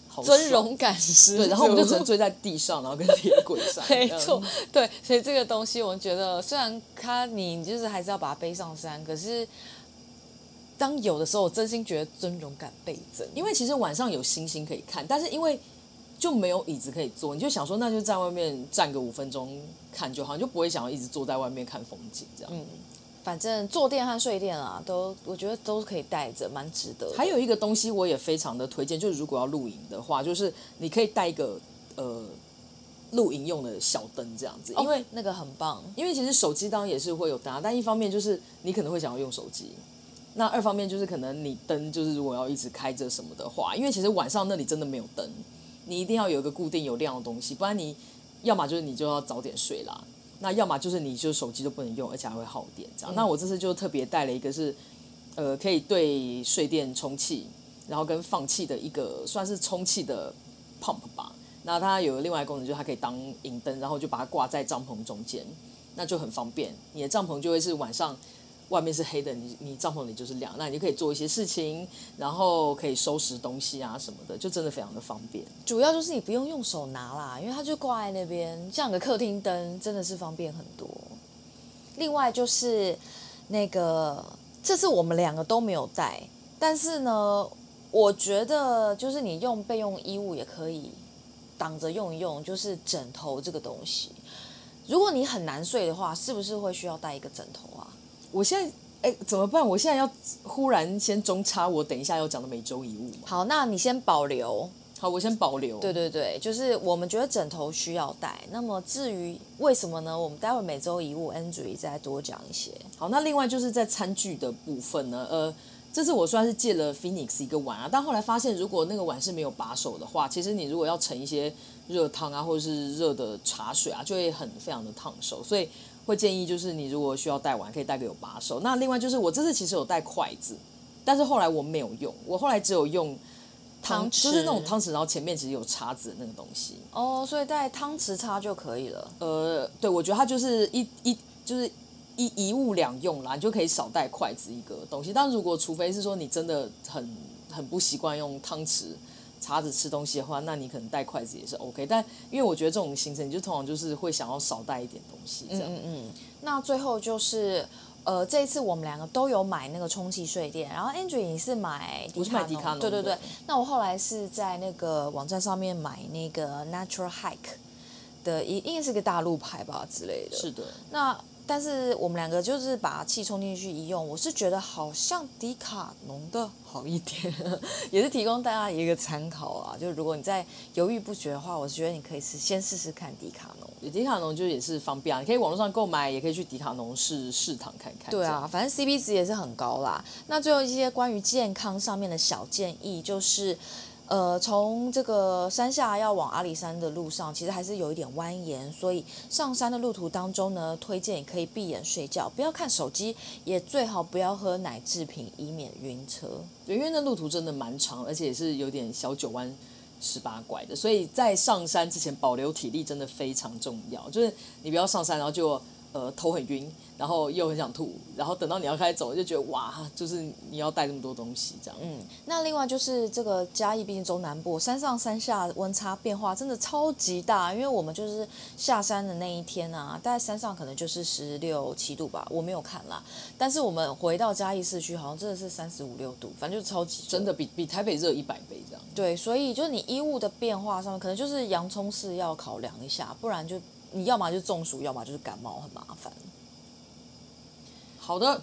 好尊荣感是。对，然后我们就只能坐在地上，然后跟铁轨上。没错，对，所以这个东西，我觉得虽然它你就是还是要把它背上山，可是当有的时候，我真心觉得尊荣感倍增。因为其实晚上有星星可以看，但是因为就没有椅子可以坐，你就想说，那就在外面站个五分钟看就好，你就不会想要一直坐在外面看风景这样。嗯，反正坐垫和睡垫啊，都我觉得都可以带着，蛮值得。还有一个东西我也非常的推荐，就是如果要露营的话，就是你可以带一个呃露营用的小灯这样子，因为、哦、那个很棒。因为其实手机当然也是会有灯，但一方面就是你可能会想要用手机，那二方面就是可能你灯就是如果要一直开着什么的话，因为其实晚上那里真的没有灯。你一定要有一个固定有量的东西，不然你要么就是你就要早点睡啦。那要么就是你就手机都不能用，而且还会耗电这样。嗯、那我这次就特别带了一个是，呃，可以对睡垫充气，然后跟放气的一个算是充气的 pump 吧。那它有另外一个功能，就是它可以当引灯，然后就把它挂在帐篷中间，那就很方便。你的帐篷就会是晚上。外面是黑的，你你帐篷里就是亮，那你就可以做一些事情，然后可以收拾东西啊什么的，就真的非常的方便。主要就是你不用用手拿啦，因为它就挂在那边，像个客厅灯，真的是方便很多。另外就是那个，这次我们两个都没有带，但是呢，我觉得就是你用备用衣物也可以挡着用一用，就是枕头这个东西。如果你很难睡的话，是不是会需要带一个枕头啊？我现在哎，怎么办？我现在要忽然先中插，我等一下要讲的每周一物。好，那你先保留。好，我先保留。对对对，就是我们觉得枕头需要带。那么至于为什么呢？我们待会每周一物，Andrew 再多讲一些。好，那另外就是在餐具的部分呢，呃，这次我算是借了 Phoenix 一个碗啊，但后来发现如果那个碗是没有把手的话，其实你如果要盛一些热汤啊，或者是热的茶水啊，就会很非常的烫手，所以。会建议就是你如果需要带碗，可以带个有把手。那另外就是我这次其实有带筷子，但是后来我没有用，我后来只有用汤，匙就是那种汤匙，然后前面其实有叉子的那个东西。哦，所以带汤匙叉就可以了。呃，对，我觉得它就是一一就是一一物两用啦，你就可以少带筷子一个东西。但如果除非是说你真的很很不习惯用汤匙。叉子吃东西的话，那你可能带筷子也是 OK。但因为我觉得这种行程，你就通常就是会想要少带一点东西这样。嗯嗯。那最后就是，呃，这一次我们两个都有买那个充气睡垫，然后 Andrew 你是买迪卡侬，我是买迪卡侬，对对对。那我后来是在那个网站上面买那个 Natural Hike 的，一应该是个大陆牌吧之类的。是的。那。但是我们两个就是把气充进去一用，我是觉得好像迪卡侬的好一点，也是提供大家一个参考啊。就是如果你在犹豫不决的话，我是觉得你可以试先试试看迪卡侬。迪卡侬就也是方便啊，你可以网络上购买，也可以去迪卡侬试试躺看看。对啊，反正 CP 值也是很高啦。那最后一些关于健康上面的小建议就是。呃，从这个山下要往阿里山的路上，其实还是有一点蜿蜒，所以上山的路途当中呢，推荐也可以闭眼睡觉，不要看手机，也最好不要喝奶制品，以免晕车。对，因为那路途真的蛮长，而且也是有点小九弯十八拐的，所以在上山之前保留体力真的非常重要。就是你不要上山，然后就呃头很晕。然后又很想吐，然后等到你要开始走，就觉得哇，就是你要带这么多东西这样。嗯，那另外就是这个嘉义毕竟中南部，山上山下温差变化真的超级大，因为我们就是下山的那一天啊，大概山上可能就是十六七度吧，我没有看啦。但是我们回到嘉义市区，好像真的是三十五六度，反正就是超级真的比比台北热一百倍这样。对，所以就是你衣物的变化上面，可能就是洋葱是要考量一下，不然就你要么就中暑，要么就是感冒，很麻烦。好的，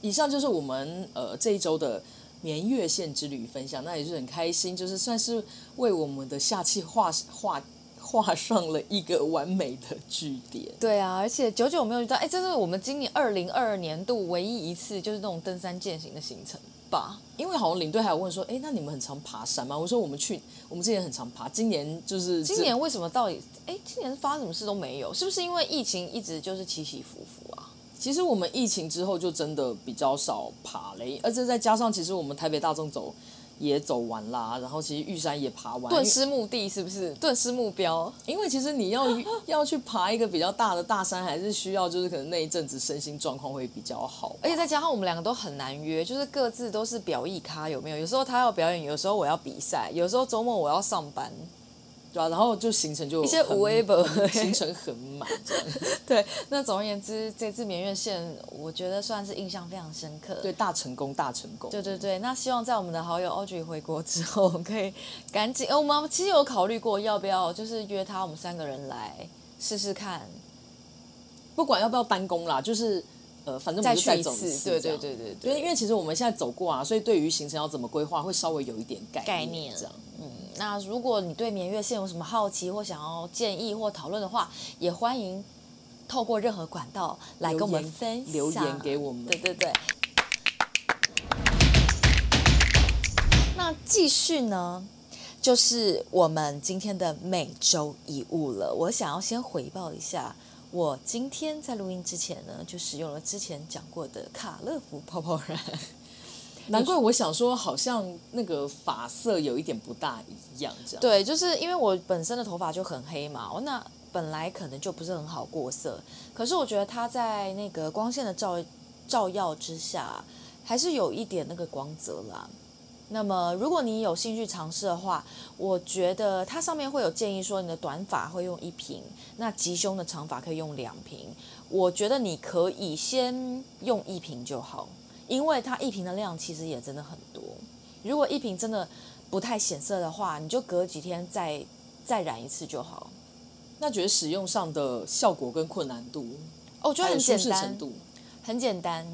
以上就是我们呃这一周的年月线之旅分享，那也是很开心，就是算是为我们的下期画画画上了一个完美的句点。对啊，而且久久没有遇到，哎，这是我们今年二零二二年度唯一一次就是那种登山健行的行程吧？因为好像领队还有问说，哎，那你们很常爬山吗？我说我们去，我们之前很常爬，今年就是今年为什么到底？哎，今年发生什么事都没有？是不是因为疫情一直就是起起伏伏啊？其实我们疫情之后就真的比较少爬嘞，而且再加上其实我们台北大众走也走完啦，然后其实玉山也爬完，顿失目的是不是？顿失目标，因为其实你要 要去爬一个比较大的大山，还是需要就是可能那一阵子身心状况会比较好，而且再加上我们两个都很难约，就是各自都是表意咖，有没有？有时候他要表演，有时候我要比赛，有时候周末我要上班。对啊，然后就行程就一些无微博，行程很满。对，那总而言之，这次绵月线我觉得算是印象非常深刻。对，大成功，大成功。对对对，那希望在我们的好友 Audrey 回国之后，可以赶紧。呃，我们其实有考虑过要不要，就是约他，我们三个人来试试看。不管要不要单攻啦，就是呃，反正我们就再走一次。对对对对对。因为其实我们现在走过啊，所以对于行程要怎么规划，会稍微有一点概念。概念这样。嗯，那如果你对绵月线有什么好奇或想要建议或讨论的话，也欢迎透过任何管道来跟我们分享留言给我们。对对对。那继续呢，就是我们今天的每周一物了。我想要先回报一下我今天在录音之前呢，就使用了之前讲过的卡乐福泡泡染。难怪我想说，好像那个发色有一点不大一样，这样。对，就是因为我本身的头发就很黑嘛，那本来可能就不是很好过色。可是我觉得它在那个光线的照照耀之下，还是有一点那个光泽啦。那么，如果你有兴趣尝试的话，我觉得它上面会有建议说，你的短发会用一瓶，那吉凶的长发可以用两瓶。我觉得你可以先用一瓶就好。因为它一瓶的量其实也真的很多，如果一瓶真的不太显色的话，你就隔几天再再染一次就好。那觉得使用上的效果跟困难度，哦，我觉得很简单，很简单，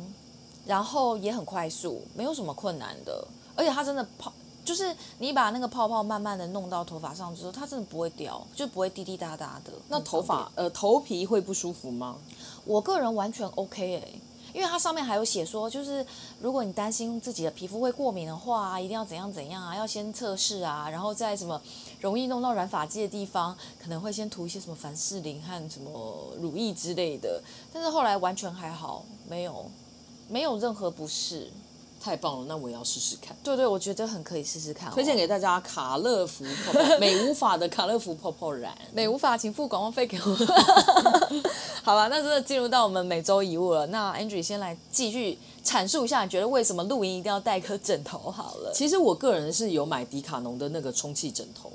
然后也很快速，没有什么困难的。而且它真的泡，就是你把那个泡泡慢慢的弄到头发上之后，它真的不会掉，就不会滴滴答答的。那头发呃头皮会不舒服吗？我个人完全 OK 哎、欸。因为它上面还有写说，就是如果你担心自己的皮肤会过敏的话，一定要怎样怎样啊，要先测试啊，然后在什么容易弄到染发剂的地方，可能会先涂一些什么凡士林和什么乳液之类的。但是后来完全还好，没有，没有任何不适。太棒了，那我也要试试看。对对，我觉得很可以试试看。推荐给大家卡乐福泡泡 美无法的卡乐福泡泡染。美无法，请付广告费给我。好了，那真的进入到我们每周一物了。那 Andrew 先来继续阐述一下，你觉得为什么露营一定要带颗枕头？好了，其实我个人是有买迪卡侬的那个充气枕头，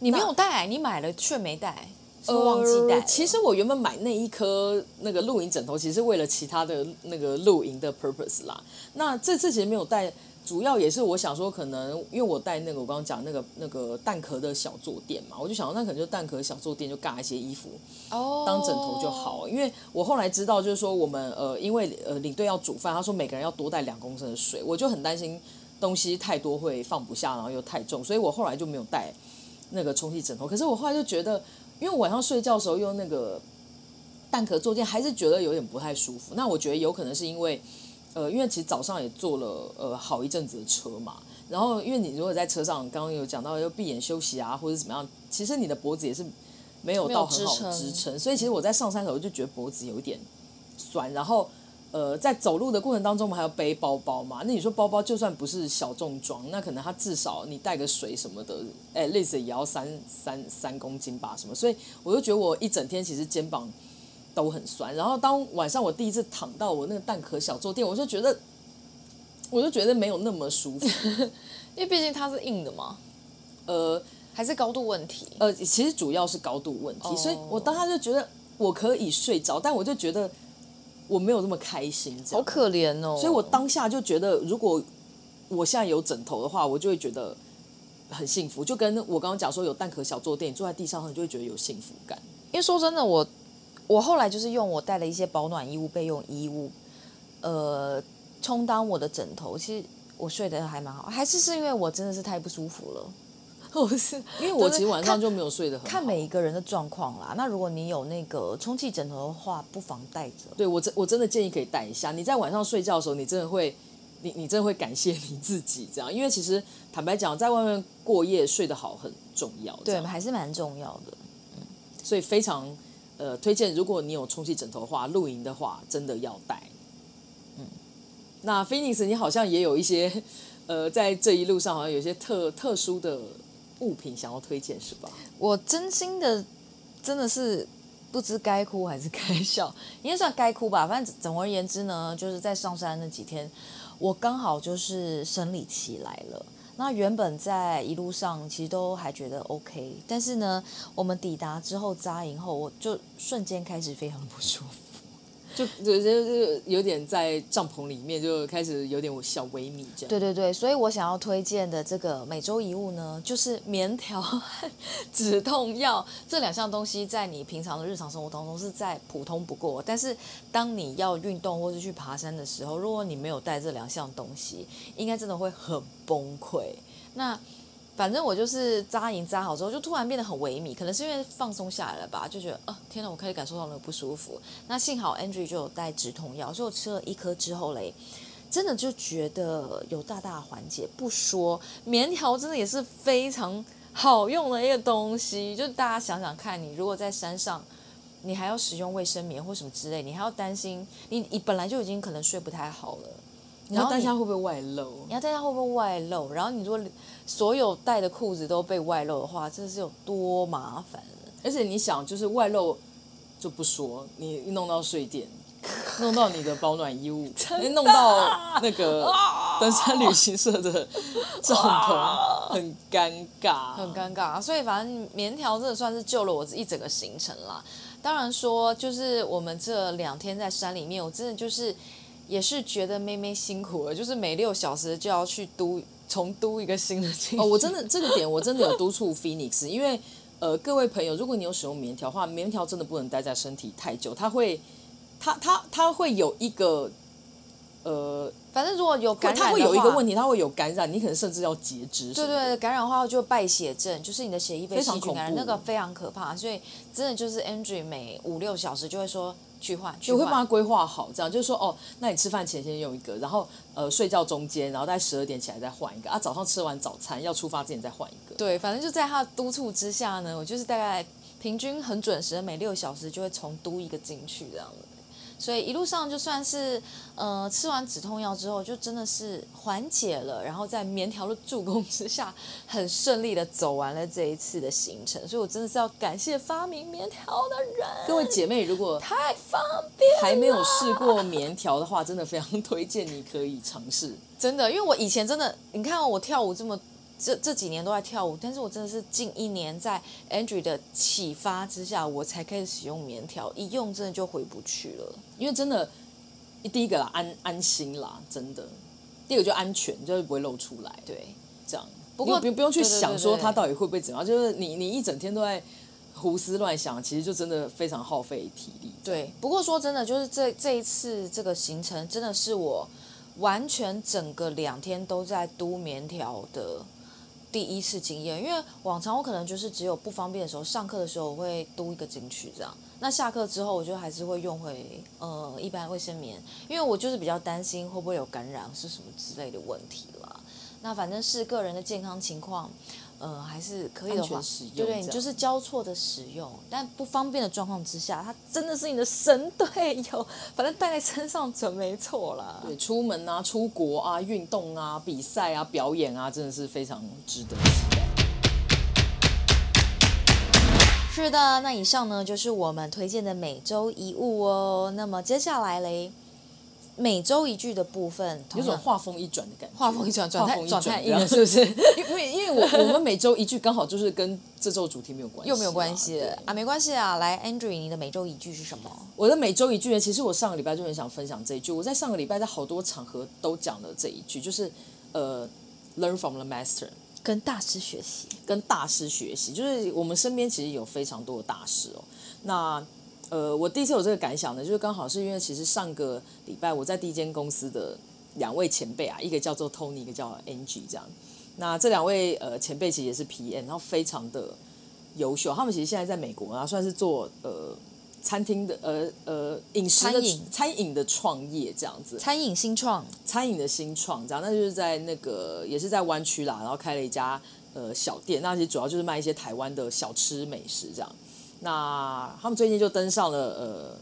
你没有带，你买了却没带。是忘记带、呃。其实我原本买那一颗那个露营枕头，其实是为了其他的那个露营的 purpose 啦。那这次其实没有带，主要也是我想说，可能因为我带那个我刚刚讲那个那个蛋壳的小坐垫嘛，我就想说那可能就蛋壳小坐垫就挂一些衣服哦，当枕头就好。因为我后来知道，就是说我们呃，因为呃领队要煮饭，他说每个人要多带两公升的水，我就很担心东西太多会放不下，然后又太重，所以我后来就没有带那个充气枕头。可是我后来就觉得。因为晚上睡觉的时候用那个蛋壳坐垫，还是觉得有点不太舒服。那我觉得有可能是因为，呃，因为其实早上也坐了呃好一阵子的车嘛。然后因为你如果在车上，刚刚有讲到要闭眼休息啊，或者怎么样，其实你的脖子也是没有到很好支撑。所以其实我在上山的时候就觉得脖子有一点酸，然后。呃，在走路的过程当中，我们还要背包包嘛？那你说包包就算不是小重装，那可能它至少你带个水什么的，哎，类似也要三三三公斤吧，什么？所以我就觉得我一整天其实肩膀都很酸。然后当晚上我第一次躺到我那个蛋壳小坐垫，我就觉得，我就觉得没有那么舒服，因为毕竟它是硬的嘛。呃，还是高度问题。呃，其实主要是高度问题，oh. 所以我当时就觉得我可以睡着，但我就觉得。我没有那么开心，好可怜哦。所以我当下就觉得，如果我现在有枕头的话，我就会觉得很幸福。就跟我刚刚讲说，有蛋壳小坐垫，你坐在地上，你就会觉得有幸福感。因为说真的，我我后来就是用我带了一些保暖衣物、备用衣物，呃，充当我的枕头。其实我睡得还蛮好，还是是因为我真的是太不舒服了。我是 因为我其实晚上就没有睡得很好。看每一个人的状况啦。那如果你有那个充气枕头的话，不妨带着。对，我真我真的建议可以带一下。你在晚上睡觉的时候，你真的会，你你真的会感谢你自己这样。因为其实坦白讲，在外面过夜睡得好很重要。对，还是蛮重要的。嗯，所以非常呃推荐，如果你有充气枕头的话，露营的话真的要带。嗯，那 Phoenix 你好像也有一些呃，在这一路上好像有一些特特殊的。物品想要推荐是吧？我真心的真的是不知该哭还是该笑，应该算该哭吧。反正总而言之呢，就是在上山那几天，我刚好就是生理期来了。那原本在一路上其实都还觉得 OK，但是呢，我们抵达之后扎营后，我就瞬间开始非常不舒服。就就就有点在帐篷里面就开始有点小萎靡这样。对对对，所以我想要推荐的这个每周一物呢，就是棉条 止痛药这两项东西，在你平常的日常生活当中是再普通不过。但是当你要运动或是去爬山的时候，如果你没有带这两项东西，应该真的会很崩溃。那反正我就是扎营扎好之后，就突然变得很萎靡，可能是因为放松下来了吧，就觉得啊，天哪，我可以感受到那个不舒服。那幸好 Andrew 就有带止痛药，所以我吃了一颗之后嘞，真的就觉得有大大缓解。不说棉条真的也是非常好用的一个东西，就大家想想看，你如果在山上你还要使用卫生棉或什么之类，你还要担心你你本来就已经可能睡不太好了，然后担心会不会外露，你要担心会不会外露，然后你如果所有带的裤子都被外露的话，这是有多麻烦。而且你想，就是外露就不说，你弄到睡垫，弄到你的保暖衣物，弄到那个 登山旅行社的帐篷，很尴尬，很尴尬。所以反正棉条真的算是救了我一整个行程啦。当然说，就是我们这两天在山里面，我真的就是也是觉得妹妹辛苦了，就是每六小时就要去嘟重嘟一个新的进去。哦，我真的这个点我真的有督促 Phoenix，因为。呃，各位朋友，如果你有使用棉条的话，棉条真的不能待在身体太久，它会，它它它会有一个，呃，反正如果有感染，它会有一个问题，它会有感染，你可能甚至要截肢。对对，感染的话就败血症，就是你的血液被细菌感染，那个非常可怕，所以真的就是 Andrew 每五六小时就会说。去换，我会帮他规划好，这样就是说，哦，那你吃饭前先用一个，然后呃睡觉中间，然后在十二点起来再换一个啊，早上吃完早餐要出发之前再换一个。对，反正就在他的督促之下呢，我就是大概平均很准时，每六小时就会重督一个进去这样子。所以一路上就算是呃吃完止痛药之后，就真的是缓解了，然后在棉条的助攻之下，很顺利的走完了这一次的行程。所以我真的是要感谢发明棉条的人。各位姐妹，如果太方便还没有试过棉条的话，真的非常推荐你可以尝试。真的，因为我以前真的，你看我跳舞这么。这这几年都在跳舞，但是我真的是近一年在 Andrew 的启发之下，我才开始使用棉条，一用真的就回不去了。因为真的，第一个啦，安安心啦，真的；第二个就安全，就是不会露出来。对，这样。不过不不用去想说它到底会不会怎样，就是你你一整天都在胡思乱想，其实就真的非常耗费体力。对，不过说真的，就是这这一次这个行程真的是我完全整个两天都在嘟棉条的。第一次经验，因为往常我可能就是只有不方便的时候，上课的时候我会嘟一个进去这样。那下课之后，我就还是会用回呃一般卫生棉，因为我就是比较担心会不会有感染是什么之类的问题啦。那反正是个人的健康情况。呃，还是可以的话，对对，你就是交错的使用，但不方便的状况之下，它真的是你的神队友，反正带在身上准没错啦。对，出门啊、出国啊、运动啊、比赛啊、表演啊，真的是非常值得期待。是的，那以上呢就是我们推荐的每周一物哦。那么接下来嘞。每周一句的部分，有种画风一转的感觉。画风一转，转太转太硬了，是不是？因为因为我我们每周一句刚好就是跟这周主题没有关系，又没有关系啊，没关系啊。来，Andrew，你的每周一句是什么？我的每周一句呢？其实我上个礼拜就很想分享这一句。我在上个礼拜在好多场合都讲了这一句，就是呃，learn from the master，跟大师学习，跟大师学习。就是我们身边其实有非常多的大师哦。那呃，我第一次有这个感想呢，就是刚好是因为其实上个礼拜我在第一间公司的两位前辈啊，一个叫做 Tony，一个叫 Angie，这样。那这两位呃前辈其实也是 PM，然后非常的优秀。他们其实现在在美国啊，算是做呃餐厅的呃呃饮食的餐饮餐饮的创业这样子。餐饮新创，餐饮的新创这样，那就是在那个也是在湾区啦，然后开了一家呃小店，那其实主要就是卖一些台湾的小吃美食这样。那他们最近就登上了呃《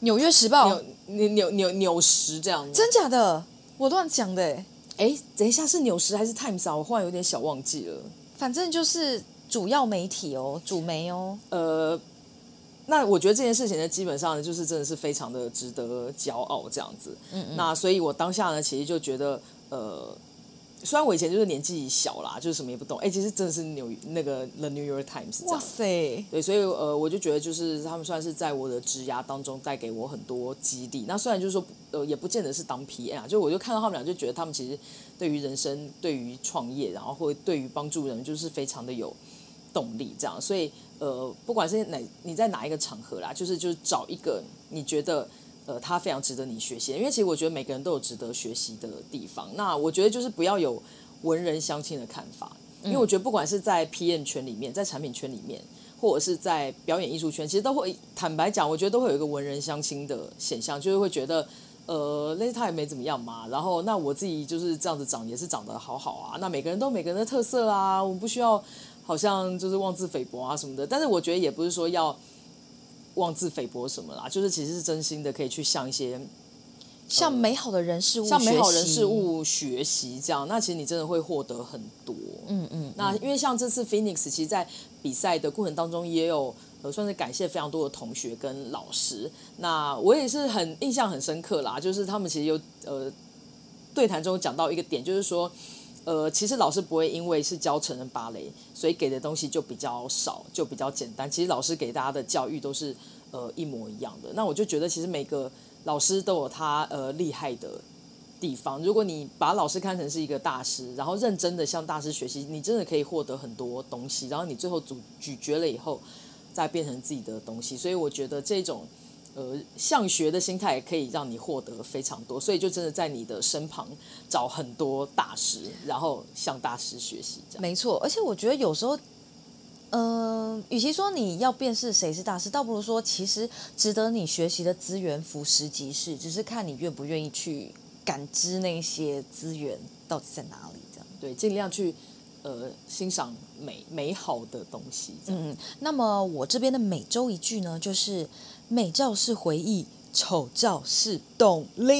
纽约时报》纽纽纽纽时这样子，真假的？我乱讲的哎！哎，等一下是纽时还是 Times 啊？我忽然有点小忘记了。反正就是主要媒体哦，主媒哦。呃，那我觉得这件事情呢，基本上呢，就是真的是非常的值得骄傲这样子。嗯嗯。那所以我当下呢，其实就觉得呃。虽然我以前就是年纪小啦，就是什么也不懂，哎，其实真的是纽那个 The New York Times 这样。哇塞！对，所以呃，我就觉得就是他们算是在我的职涯当中带给我很多激励。那虽然就是说呃，也不见得是当 PM 啊，就我就看到他们俩，就觉得他们其实对于人生、对于创业，然后或对于帮助人，就是非常的有动力这样。所以呃，不管是哪你在哪一个场合啦，就是就是找一个你觉得。呃，他非常值得你学习，因为其实我觉得每个人都有值得学习的地方。那我觉得就是不要有文人相亲的看法，因为我觉得不管是在 PM 圈里面，在产品圈里面，或者是在表演艺术圈，其实都会坦白讲，我觉得都会有一个文人相亲的现象，就是会觉得，呃，那他也没怎么样嘛。然后那我自己就是这样子长，也是长得好好啊。那每个人都有每个人的特色啊，我们不需要好像就是妄自菲薄啊什么的。但是我觉得也不是说要。妄自菲薄什么啦，就是其实是真心的，可以去向一些向美好的人事物、向美好人事物学习，这样，那其实你真的会获得很多。嗯嗯。那因为像这次 Phoenix，其实在比赛的过程当中，也有呃算是感谢非常多的同学跟老师。那我也是很印象很深刻啦，就是他们其实有呃对谈中讲到一个点，就是说。呃，其实老师不会因为是教成人芭蕾，所以给的东西就比较少，就比较简单。其实老师给大家的教育都是呃一模一样的。那我就觉得，其实每个老师都有他呃厉害的地方。如果你把老师看成是一个大师，然后认真的向大师学习，你真的可以获得很多东西。然后你最后咀咀嚼了以后，再变成自己的东西。所以我觉得这种。呃，向学的心态也可以让你获得非常多，所以就真的在你的身旁找很多大师，然后向大师学习。这样没错，而且我觉得有时候，嗯、呃，与其说你要辨识谁是大师，倒不如说其实值得你学习的资源俯拾即是，只是看你愿不愿意去感知那些资源到底在哪里。这样对，尽量去呃欣赏美美好的东西。嗯，那么我这边的每周一句呢，就是。美照是回忆，丑照是动力。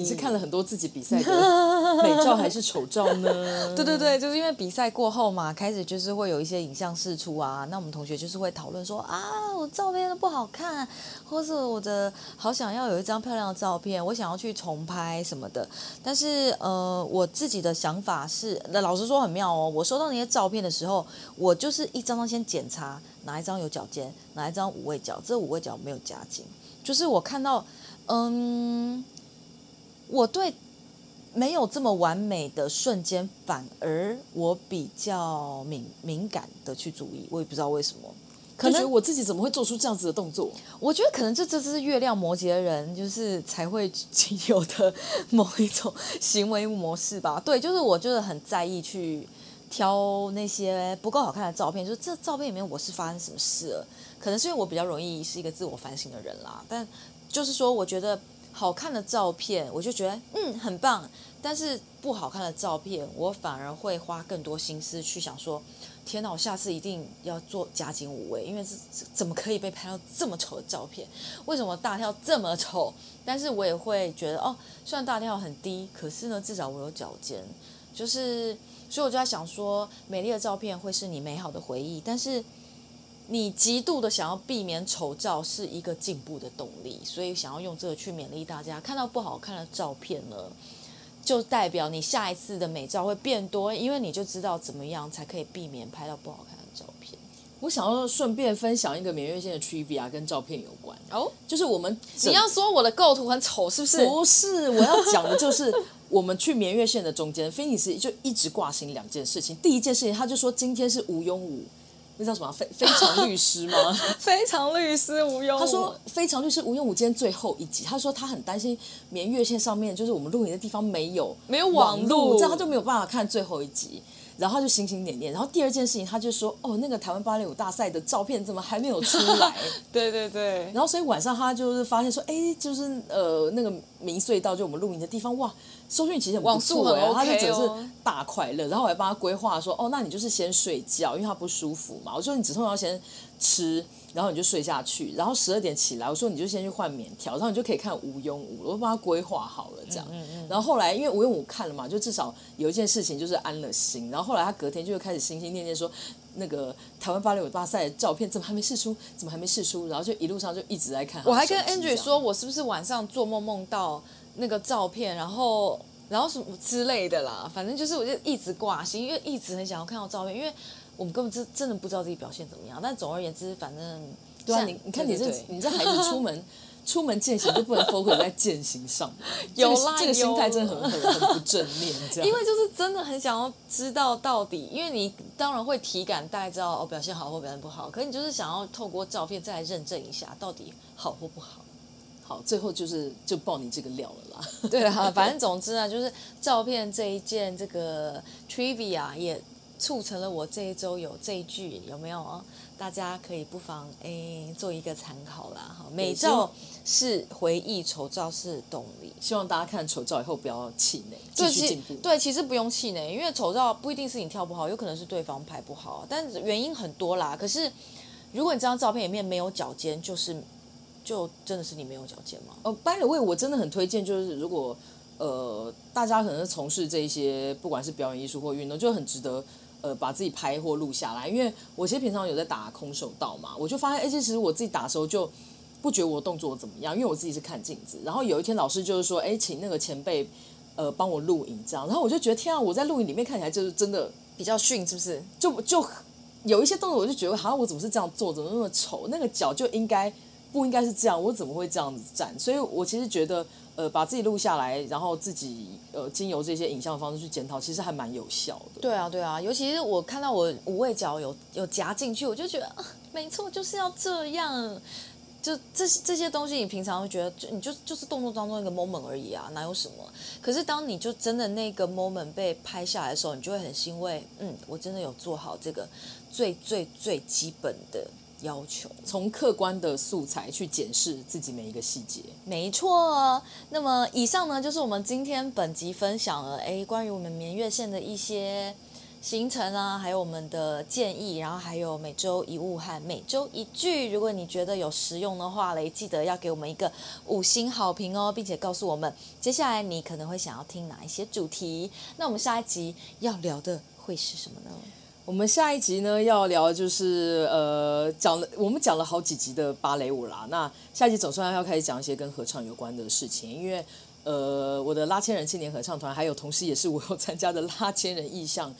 你是看了很多自己比赛的 美照还是丑照呢？对对对，就是因为比赛过后嘛，开始就是会有一些影像释出啊。那我们同学就是会讨论说啊，我照片都不好看，或是我的好想要有一张漂亮的照片，我想要去重拍什么的。但是呃，我自己的想法是，那老实说很妙哦。我收到那些照片的时候，我就是一张张先检查。哪一张有脚尖？哪一张五位脚？这五位脚没有夹紧。就是我看到，嗯，我对没有这么完美的瞬间，反而我比较敏敏感的去注意。我也不知道为什么，可能我自己怎么会做出这样子的动作？我觉得可能这这是月亮摩羯的人就是才会 有的某一种行为模式吧。对，就是我就是很在意去。挑那些不够好看的照片，就是这照片里面我是发生什么事了？可能是因为我比较容易是一个自我反省的人啦。但就是说，我觉得好看的照片，我就觉得嗯很棒。但是不好看的照片，我反而会花更多心思去想说：天哪，我下次一定要做加紧五位，因为是怎么可以被拍到这么丑的照片？为什么大跳这么丑？但是我也会觉得哦，虽然大跳很低，可是呢，至少我有脚尖，就是。所以我就在想说，美丽的照片会是你美好的回忆，但是你极度的想要避免丑照是一个进步的动力，所以想要用这个去勉励大家。看到不好看的照片呢，就代表你下一次的美照会变多，因为你就知道怎么样才可以避免拍到不好看的照片。我想要顺便分享一个免月线的 trivia 跟照片有关哦，就是我们你要说我的构图很丑是不是？不是，我要讲的就是。我们去绵月线的中间，菲尼斯就一直挂心两件事情。第一件事情，他就说今天是吴庸武，那叫什么？非非常律师吗？非常律师吴庸武。他说非常律师吴庸武今天最后一集，他说他很担心绵月线上面就是我们录影的地方没有没有网路，这样他就没有办法看最后一集。然后他就心心念念。然后第二件事情，他就说哦，那个台湾芭蕾舞大赛的照片怎么还没有出来？对对对。然后所以晚上他就是发现说，哎，就是呃那个明隧道就我们录影的地方，哇。收讯其实很不错，网速很 OK 哦，他就只是大快乐。然后我还帮他规划说，哦，那你就是先睡觉，因为他不舒服嘛。我说你止痛药先吃，然后你就睡下去，然后十二点起来，我说你就先去换棉条，然后你就可以看吴庸武。我帮他规划好了这样。嗯嗯嗯，然后后来因为吴庸武看了嘛，就至少有一件事情就是安了心。然后后来他隔天就开始心心念念说，那个台湾芭蕾舞大赛的照片怎么还没试出？怎么还没试出？然后就一路上就一直在看。我还跟 Andrew 说，我是不是晚上做梦梦到？那个照片，然后，然后什么之类的啦，反正就是我就一直挂心，因为一直很想要看到照片，因为我们根本真真的不知道自己表现怎么样。但总而言之，反正对啊，你你看你这你这孩子出门 出门践行就不能 focus 在践行上，有啦，这个心态真的很很很不正面。这样，因为就是真的很想要知道到底，因为你当然会体感大概知道哦表现好或表现不好，可是你就是想要透过照片再来认证一下到底好或不好。好，最后就是就爆你这个料了啦。对啊，反正总之呢，就是照片这一件这个 trivia 也促成了我这一周有这一句有没有？大家可以不妨诶做一个参考啦。哈，美照是回忆，丑照是动力。希望大家看丑照以后不要气馁，继续进步。对，其实不用气馁，因为丑照不一定是你跳不好，有可能是对方拍不好，但原因很多啦。可是。如果你这张照片里面没有脚尖，就是就真的是你没有脚尖吗？哦，by the way，我真的很推荐，就是如果呃大家可能是从事这一些，不管是表演艺术或运动，就很值得呃把自己拍或录下来。因为我其实平常有在打空手道嘛，我就发现，哎，其实我自己打的时候就不觉得我动作怎么样，因为我自己是看镜子。然后有一天老师就是说，哎，请那个前辈呃帮我录影这样，然后我就觉得天啊，我在录影里面看起来就是真的比较逊，是不是？就就。有一些动作，我就觉得，好像我怎么是这样做，怎么那么丑？那个脚就应该不应该是这样？我怎么会这样子站？所以我其实觉得，呃，把自己录下来，然后自己呃，经由这些影像的方式去检讨，其实还蛮有效的。对啊，对啊，尤其是我看到我无畏脚有有夹进去，我就觉得，啊，没错，就是要这样。就这些这些东西，你平常会觉得，就你就就是动作当中一个 moment 而已啊，哪有什么？可是当你就真的那个 moment 被拍下来的时候，你就会很欣慰，嗯，我真的有做好这个最最最基本的要求，从客观的素材去检视自己每一个细节。没错。那么以上呢，就是我们今天本集分享了，哎，关于我们眠月线的一些。行程啊，还有我们的建议，然后还有每周一物和每周一句。如果你觉得有实用的话嘞，记得要给我们一个五星好评哦，并且告诉我们接下来你可能会想要听哪一些主题。那我们下一集要聊的会是什么呢？我们下一集呢要聊就是呃，讲了我们讲了好几集的芭蕾舞啦。那下一集总算要开始讲一些跟合唱有关的事情，因为呃，我的拉千人青年合唱团，还有同时也是我有参加的拉千人意象。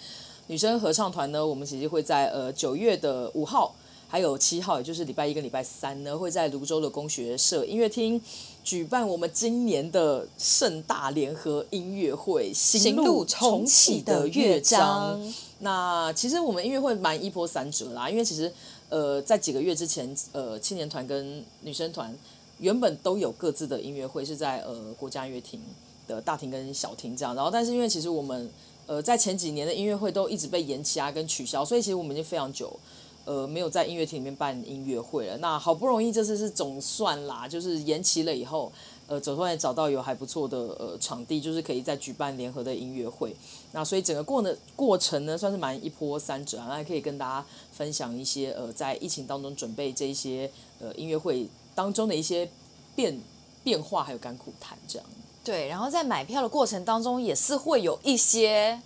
女生合唱团呢，我们其实会在呃九月的五号，还有七号，也就是礼拜一跟礼拜三呢，会在芦洲的工学社音乐厅举办我们今年的盛大联合音乐会——行路重启的乐章。那其实我们音乐会蛮一波三折啦，因为其实呃在几个月之前，呃青年团跟女生团原本都有各自的音乐会，是在呃国家音乐厅的大厅跟小厅这样，然后但是因为其实我们呃，在前几年的音乐会都一直被延期啊，跟取消，所以其实我们已经非常久，呃，没有在音乐厅里面办音乐会了。那好不容易这次是总算啦，就是延期了以后，呃，总算也找到有还不错的呃场地，就是可以再举办联合的音乐会。那所以整个过的过程呢，算是蛮一波三折啊。那可以跟大家分享一些呃，在疫情当中准备这一些呃音乐会当中的一些变变化，还有甘苦谈这样。对，然后在买票的过程当中，也是会有一些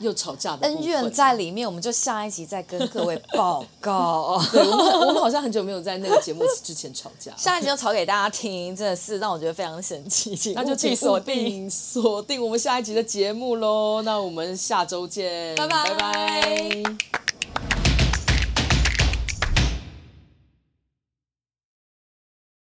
又吵架的恩怨在里面，我们就下一集再跟各位报告。对，我们我们好像很久没有在那个节目之前吵架，下一集就吵给大家听，真的是让我觉得非常神奇。那就请锁定锁定我们下一集的节目喽。那我们下周见，拜拜拜拜。